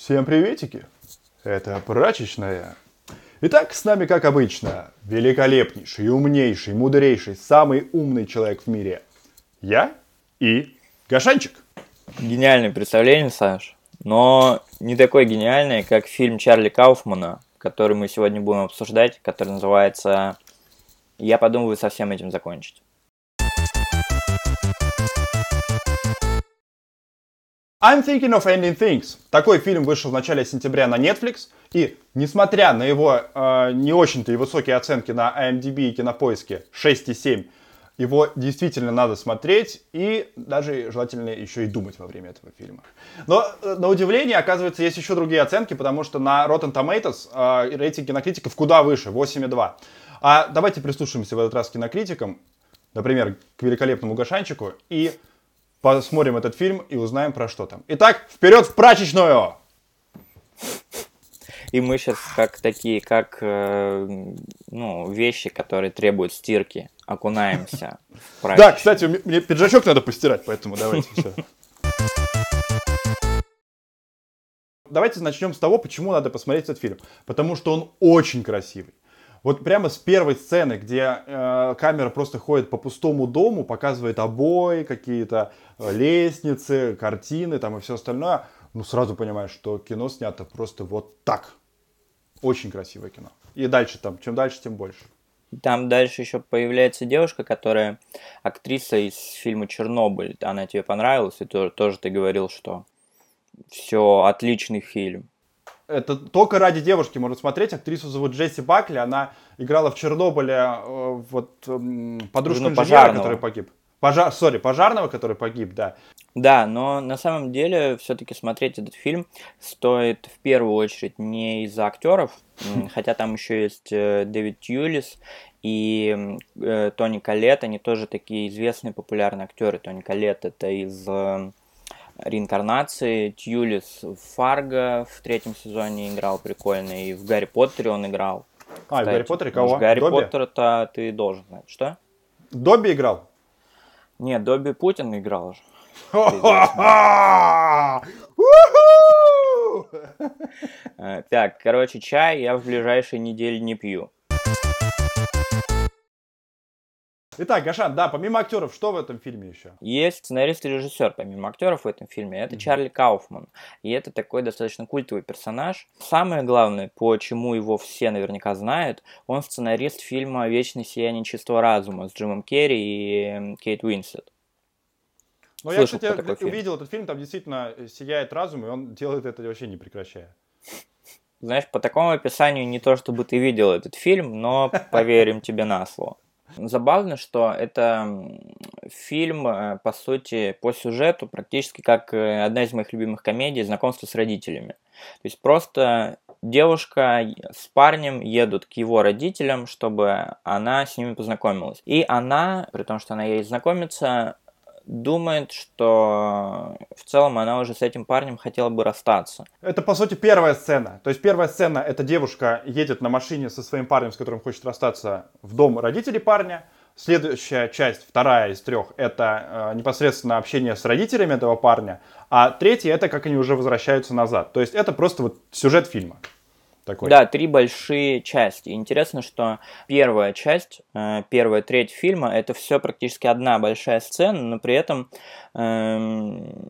Всем приветики! Это прачечная. Итак, с нами, как обычно, великолепнейший, умнейший, мудрейший, самый умный человек в мире. Я и Гашанчик. Гениальное представление, Саш, но не такое гениальное, как фильм Чарли Кауфмана, который мы сегодня будем обсуждать, который называется «Я подумываю со всем этим закончить». I'm Thinking of Ending Things. Такой фильм вышел в начале сентября на Netflix. И несмотря на его э, не очень-то и высокие оценки на IMDb и кинопоиске 6,7, его действительно надо смотреть и даже желательно еще и думать во время этого фильма. Но э, на удивление, оказывается, есть еще другие оценки, потому что на Rotten Tomatoes э, рейтинг кинокритиков куда выше, 8,2. А давайте прислушаемся в этот раз к кинокритикам, например, к великолепному Гашанчику, и посмотрим этот фильм и узнаем про что там. Итак, вперед в прачечную! И мы сейчас как такие, как э, ну, вещи, которые требуют стирки, окунаемся в Да, кстати, мне пиджачок надо постирать, поэтому давайте все. Давайте начнем с того, почему надо посмотреть этот фильм. Потому что он очень красивый. Вот прямо с первой сцены, где э, камера просто ходит по пустому дому, показывает обои, какие-то э, лестницы, картины там и все остальное, ну сразу понимаешь, что кино снято просто вот так. Очень красивое кино. И дальше там, чем дальше, тем больше. Там дальше еще появляется девушка, которая актриса из фильма Чернобыль. Она тебе понравилась, и тоже, тоже ты говорил, что все отличный фильм это только ради девушки можно смотреть. Актрису зовут Джесси Бакли. Она играла в Чернобыле э, вот подружку инженера, пожарного. который погиб. Пожар, сори, пожарного, который погиб, да. Да, но на самом деле все-таки смотреть этот фильм стоит в первую очередь не из-за актеров, хотя там еще есть э, Дэвид Тьюлис и э, Тони Калет, они тоже такие известные популярные актеры. Тони Калет это из реинкарнации. Тьюлис в Фарго в третьем сезоне играл прикольно, и в Гарри Поттере он играл. А, Кстати, в Гарри Поттере кого? Гарри Добби? Поттера-то ты должен знать. Что? Добби играл? Нет, Добби Путин играл же. Э, так, короче, чай я в ближайшие недели не пью. Итак, Гашан, да, помимо актеров, что в этом фильме еще? Есть сценарист и режиссер, помимо актеров в этом фильме, это mm-hmm. Чарли Кауфман. И это такой достаточно культовый персонаж. Самое главное, почему его все наверняка знают, он сценарист фильма «Вечное сияние чистого разума» с Джимом Керри и Кейт Уинслет. Ну, я, кстати, увидел этот фильм, там действительно сияет разум, и он делает это вообще не прекращая. Знаешь, по такому описанию не то, чтобы ты видел этот фильм, но поверим тебе на слово. Забавно, что это фильм, э, по сути, по сюжету практически как э, одна из моих любимых комедий «Знакомство с родителями». То есть просто девушка с парнем едут к его родителям, чтобы она с ними познакомилась. И она, при том, что она едет знакомиться, думает, что в целом она уже с этим парнем хотела бы расстаться. Это, по сути, первая сцена. То есть первая сцена, это девушка едет на машине со своим парнем, с которым хочет расстаться, в дом родителей парня. Следующая часть, вторая из трех, это э, непосредственно общение с родителями этого парня. А третья, это как они уже возвращаются назад. То есть это просто вот сюжет фильма такой. Да, три большие части. Интересно, что первая часть, э, первая треть фильма, это все практически одна большая сцена, но при этом эм,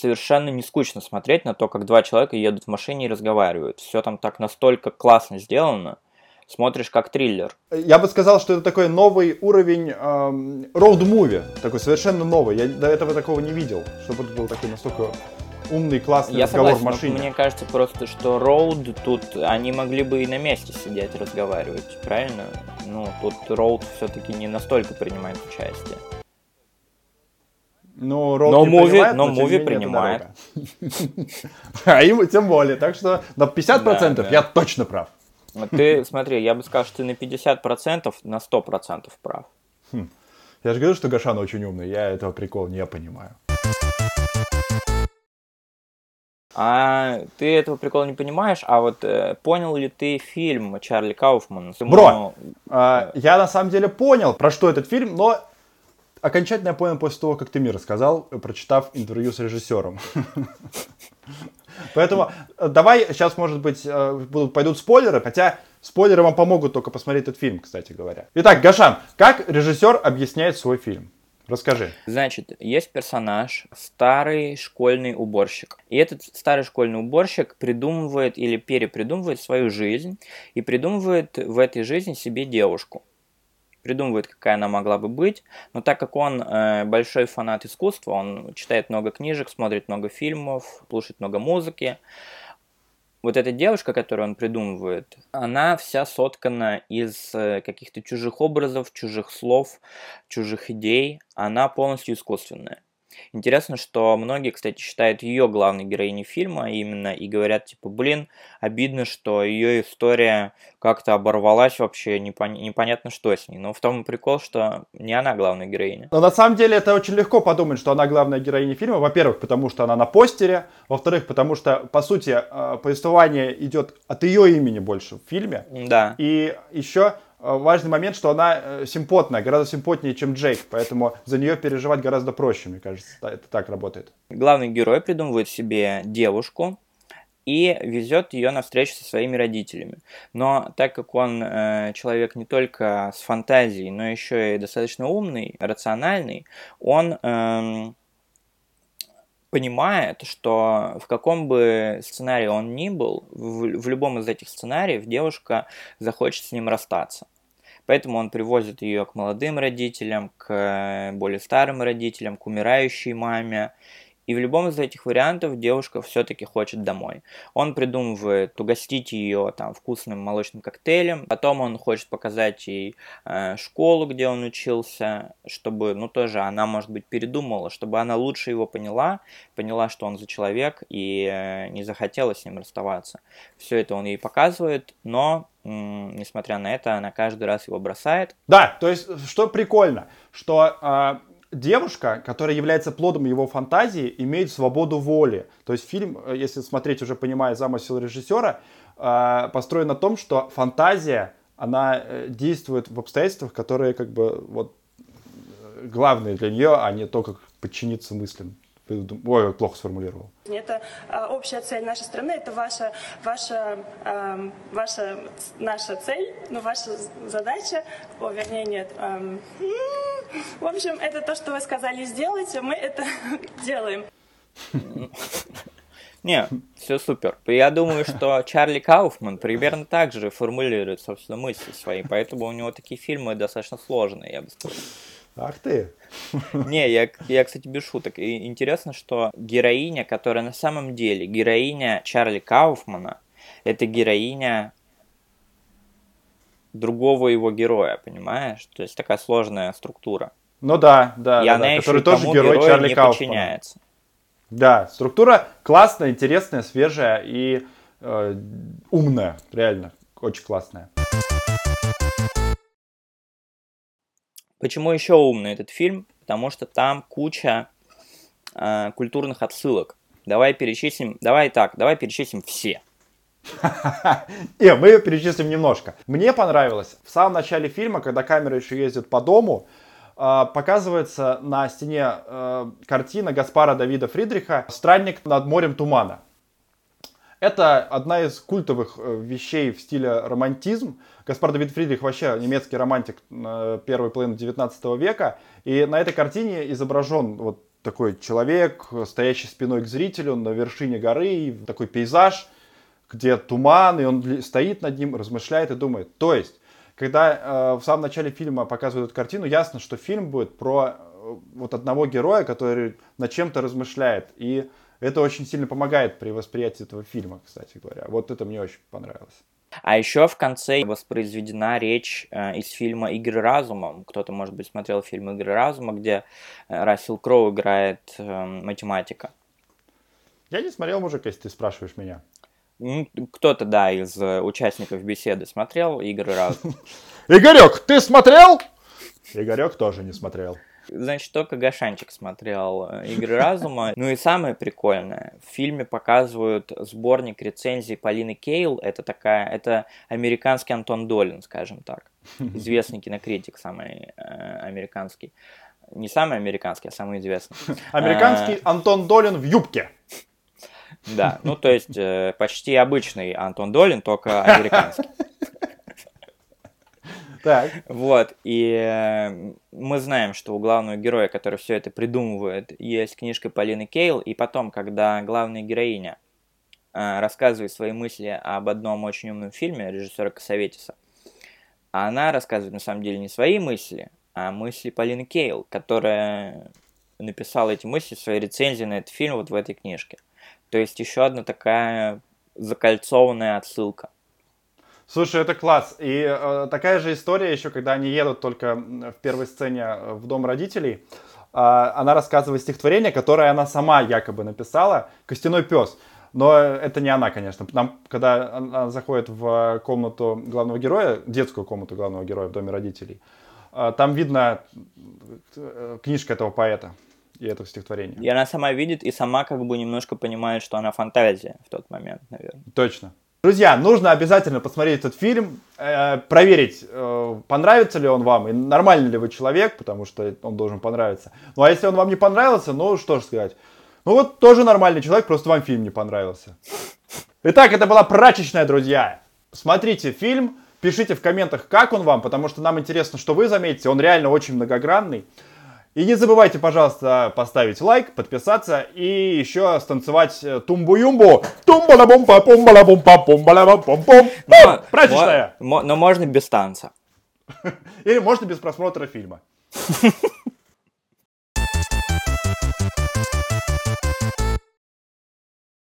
совершенно не скучно смотреть на то, как два человека едут в машине и разговаривают. Все там так настолько классно сделано смотришь как триллер. Я бы сказал, что это такой новый уровень роуд-муви, эм, такой совершенно новый. Я до этого такого не видел, чтобы это был такой настолько умный, классный Я разговор согласен, в машине. мне кажется просто, что Роуд тут, они могли бы и на месте сидеть разговаривать, правильно? Ну, тут Роуд все-таки не настолько принимает участие. Ну, Роуд но не муви, принимает, но, но муви принимает. а им тем более. Так что на 50% да, да. я точно прав. Ты, смотри, я бы сказал, что ты на 50%, на 100% прав. Хм. Я же говорю, что Гашан очень умный, я этого прикола не понимаю. А ты этого прикола не понимаешь, а вот э, понял ли ты фильм Чарли Кауфмана? Бро, э, я на самом деле понял, про что этот фильм, но окончательно я понял после того, как ты мне рассказал, прочитав интервью с режиссером. Поэтому э, давай сейчас, может быть, э, будут, пойдут спойлеры, хотя спойлеры вам помогут только посмотреть этот фильм, кстати говоря. Итак, Гашан, как режиссер объясняет свой фильм? Расскажи. Значит, есть персонаж, старый школьный уборщик. И этот старый школьный уборщик придумывает или перепридумывает свою жизнь и придумывает в этой жизни себе девушку. Придумывает, какая она могла бы быть, но так как он э, большой фанат искусства, он читает много книжек, смотрит много фильмов, слушает много музыки, вот эта девушка, которую он придумывает, она вся соткана из э, каких-то чужих образов, чужих слов, чужих идей. Она полностью искусственная. Интересно, что многие, кстати, считают ее главной героиней фильма именно и говорят, типа, блин, обидно, что ее история как-то оборвалась вообще, непон... непонятно что с ней. Но в том и прикол, что не она главная героиня. Но на самом деле это очень легко подумать, что она главная героиня фильма. Во-первых, потому что она на постере. Во-вторых, потому что, по сути, э, повествование идет от ее имени больше в фильме. Да. И еще важный момент, что она э, симпотная, гораздо симпотнее, чем Джейк, поэтому за нее переживать гораздо проще, мне кажется, это так работает. Главный герой придумывает себе девушку и везет ее на встречу со своими родителями. Но так как он э, человек не только с фантазией, но еще и достаточно умный, рациональный, он э, понимает, что в каком бы сценарии он ни был, в, в любом из этих сценариев девушка захочет с ним расстаться. Поэтому он привозит ее к молодым родителям, к более старым родителям, к умирающей маме. И в любом из этих вариантов девушка все-таки хочет домой. Он придумывает угостить ее там вкусным молочным коктейлем, потом он хочет показать ей э, школу, где он учился, чтобы, ну тоже она, может быть, передумала, чтобы она лучше его поняла, поняла, что он за человек и э, не захотела с ним расставаться. Все это он ей показывает, но несмотря на это, она каждый раз его бросает. Да, то есть, что прикольно, что э, девушка, которая является плодом его фантазии, имеет свободу воли. То есть фильм, э, если смотреть уже понимая замысел режиссера, э, построен на том, что фантазия, она э, действует в обстоятельствах, которые как бы вот главные для нее, а не то, как подчиниться мыслям. Ой, плохо сформулировал. Это а, общая цель нашей страны, это ваша, ваша, э, ваша наша цель, ну, ваша задача, о, вернее, нет. Э, в общем, это то, что вы сказали сделать, а мы это делаем. Не, все супер. Я думаю, что Чарли Кауфман примерно так же формулирует, собственно, мысли свои, поэтому у него такие фильмы достаточно сложные, я бы сказал. Ах ты. Не, я, я, кстати, без шуток. И интересно, что героиня, которая на самом деле героиня Чарли Кауфмана, это героиня другого его героя, понимаешь? То есть такая сложная структура. Ну да, да, и да, она да еще который тоже герой Чарли не Кауфмана. подчиняется. Да, структура классная, интересная, свежая и э, умная, реально, очень классная. Почему еще умный этот фильм? Потому что там куча э, культурных отсылок. Давай перечислим, давай так, давай перечислим все. Не, мы перечислим немножко. Мне понравилось в самом начале фильма, когда камера еще ездит по дому, э, показывается на стене э, картина Гаспара Давида Фридриха «Странник над морем тумана». Это одна из культовых э, вещей в стиле романтизм. Гаспар Давид Фридрих вообще немецкий романтик первой половины 19 века. И на этой картине изображен вот такой человек, стоящий спиной к зрителю на вершине горы, такой пейзаж, где туман, и он стоит над ним, размышляет и думает. То есть, когда э, в самом начале фильма показывают эту картину, ясно, что фильм будет про э, вот одного героя, который над чем-то размышляет. И это очень сильно помогает при восприятии этого фильма, кстати говоря. Вот это мне очень понравилось. А еще в конце воспроизведена речь э, из фильма «Игры разума». Кто-то, может быть, смотрел фильм «Игры разума», где э, Рассел Кроу играет э, математика. Я не смотрел, мужик, если ты спрашиваешь меня. Кто-то, да, из э, участников беседы смотрел «Игры разума». Игорек, ты смотрел? Игорек тоже не смотрел. Значит, только Гашанчик смотрел э, «Игры разума». Ну и самое прикольное, в фильме показывают сборник рецензий Полины Кейл. Это такая, это американский Антон Долин, скажем так. Известный кинокритик, самый э, американский. Не самый американский, а самый известный. Американский а, Антон Долин в юбке. Да, ну то есть э, почти обычный Антон Долин, только американский. Так. Вот, и э, мы знаем, что у главного героя, который все это придумывает, есть книжка Полины Кейл, и потом, когда главная героиня э, рассказывает свои мысли об одном очень умном фильме режиссера Косоветиса, она рассказывает на самом деле не свои мысли, а мысли Полины Кейл, которая написала эти мысли в своей рецензии на этот фильм вот в этой книжке. То есть еще одна такая закольцованная отсылка. Слушай, это класс. И э, такая же история еще, когда они едут только в первой сцене э, в дом родителей. Э, она рассказывает стихотворение, которое она сама якобы написала, «Костяной пес». Но это не она, конечно. Нам, когда она заходит в комнату главного героя, детскую комнату главного героя в доме родителей, э, там видно э, книжка этого поэта и этого стихотворения. И она сама видит и сама как бы немножко понимает, что она фантазия в тот момент, наверное. Точно. Друзья, нужно обязательно посмотреть этот фильм, э, проверить, э, понравится ли он вам и нормальный ли вы человек, потому что он должен понравиться. Ну а если он вам не понравился, ну что ж сказать. Ну вот тоже нормальный человек, просто вам фильм не понравился. Итак, это была прачечная, друзья. Смотрите фильм, пишите в комментах, как он вам, потому что нам интересно, что вы заметите. Он реально очень многогранный. И не забывайте, пожалуйста, поставить лайк, подписаться и еще станцевать э, тумбу-юмбу. тумба бум па пумба ла бум па пумба ла пум пум Прачечная! Но можно без танца. Или можно без просмотра фильма.